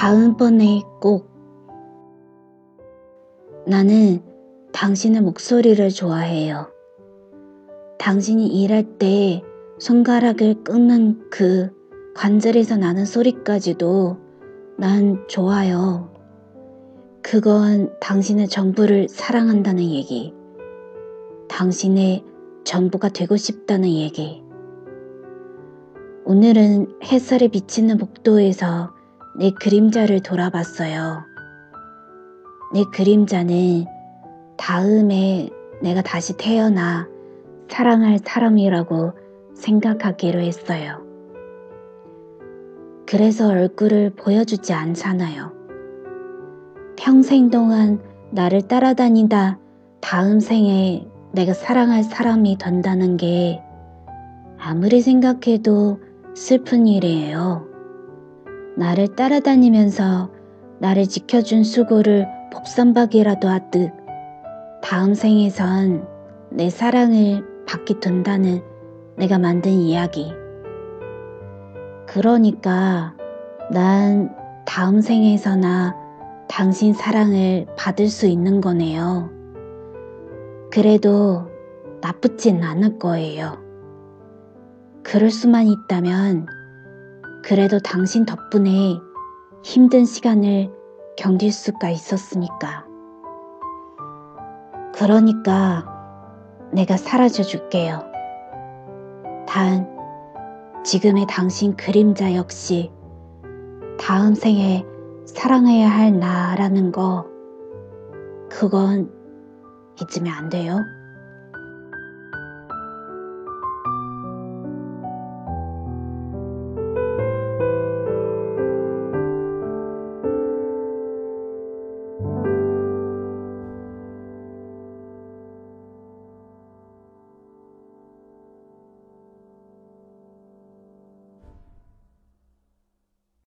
다음번에 꼭 나는 당신의 목소리를 좋아해요. 당신이 일할 때 손가락을 끄는 그 관절에서 나는 소리까지도 난 좋아요. 그건 당신의 전부를 사랑한다는 얘기. 당신의 전부가 되고 싶다는 얘기. 오늘은 햇살이 비치는 복도에서 내 그림자를 돌아봤어요. 내 그림자는 다음에 내가 다시 태어나 사랑할 사람이라고 생각하기로 했어요. 그래서 얼굴을 보여주지 않잖아요. 평생 동안 나를 따라다니다 다음 생에 내가 사랑할 사람이 된다는 게 아무리 생각해도 슬픈 일이에요. 나를 따라다니면서 나를 지켜준 수고를 복선박이라도 하듯 다음 생에선 내 사랑을 받게 된다는 내가 만든 이야기. 그러니까 난 다음 생에서나 당신 사랑을 받을 수 있는 거네요. 그래도 나쁘진 않을 거예요. 그럴 수만 있다면 그래도 당신 덕분에 힘든 시간을 견딜 수가 있었으니까. 그러니까 내가 사라져 줄게요. 단, 지금의 당신 그림자 역시 다음 생에 사랑해야 할 나라는 거, 그건 잊으면 안 돼요.